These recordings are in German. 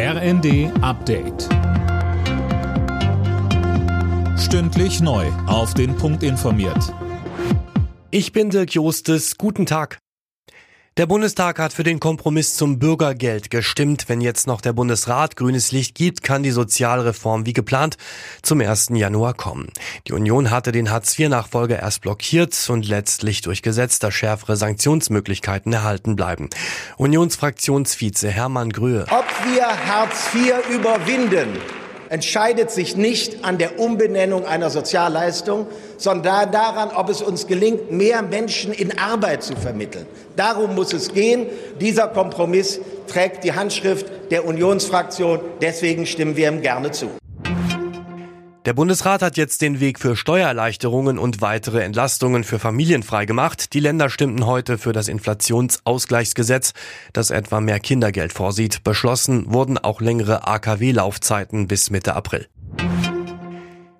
RND Update. Stündlich neu. Auf den Punkt informiert. Ich bin Dirk Jostes. Guten Tag. Der Bundestag hat für den Kompromiss zum Bürgergeld gestimmt. Wenn jetzt noch der Bundesrat grünes Licht gibt, kann die Sozialreform wie geplant zum 1. Januar kommen. Die Union hatte den Hartz-IV-Nachfolger erst blockiert und letztlich durchgesetzt, dass schärfere Sanktionsmöglichkeiten erhalten bleiben. Unionsfraktionsvize Hermann Gröhe. Ob wir Hartz IV überwinden, entscheidet sich nicht an der Umbenennung einer Sozialleistung, sondern daran, ob es uns gelingt, mehr Menschen in Arbeit zu vermitteln. Darum muss es gehen. Dieser Kompromiss trägt die Handschrift der Unionsfraktion. Deswegen stimmen wir ihm gerne zu. Der Bundesrat hat jetzt den Weg für Steuererleichterungen und weitere Entlastungen für Familien freigemacht. Die Länder stimmten heute für das Inflationsausgleichsgesetz, das etwa mehr Kindergeld vorsieht. Beschlossen wurden auch längere AKW-Laufzeiten bis Mitte April.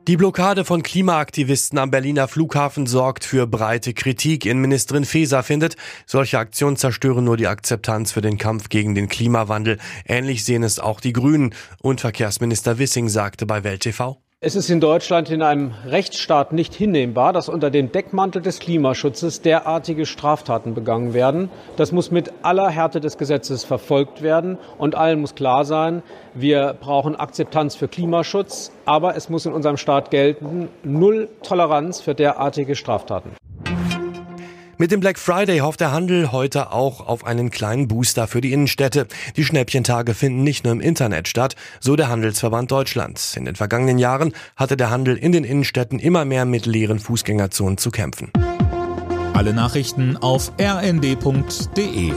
Die Blockade von Klimaaktivisten am Berliner Flughafen sorgt für breite Kritik. Innenministerin Faeser findet, solche Aktionen zerstören nur die Akzeptanz für den Kampf gegen den Klimawandel. Ähnlich sehen es auch die Grünen. Und Verkehrsminister Wissing sagte bei Welt TV. Es ist in Deutschland in einem Rechtsstaat nicht hinnehmbar, dass unter dem Deckmantel des Klimaschutzes derartige Straftaten begangen werden. Das muss mit aller Härte des Gesetzes verfolgt werden und allen muss klar sein, wir brauchen Akzeptanz für Klimaschutz, aber es muss in unserem Staat gelten, null Toleranz für derartige Straftaten. Mit dem Black Friday hofft der Handel heute auch auf einen kleinen Booster für die Innenstädte. Die Schnäppchentage finden nicht nur im Internet statt, so der Handelsverband Deutschland. In den vergangenen Jahren hatte der Handel in den Innenstädten immer mehr mit leeren Fußgängerzonen zu kämpfen. Alle Nachrichten auf rnd.de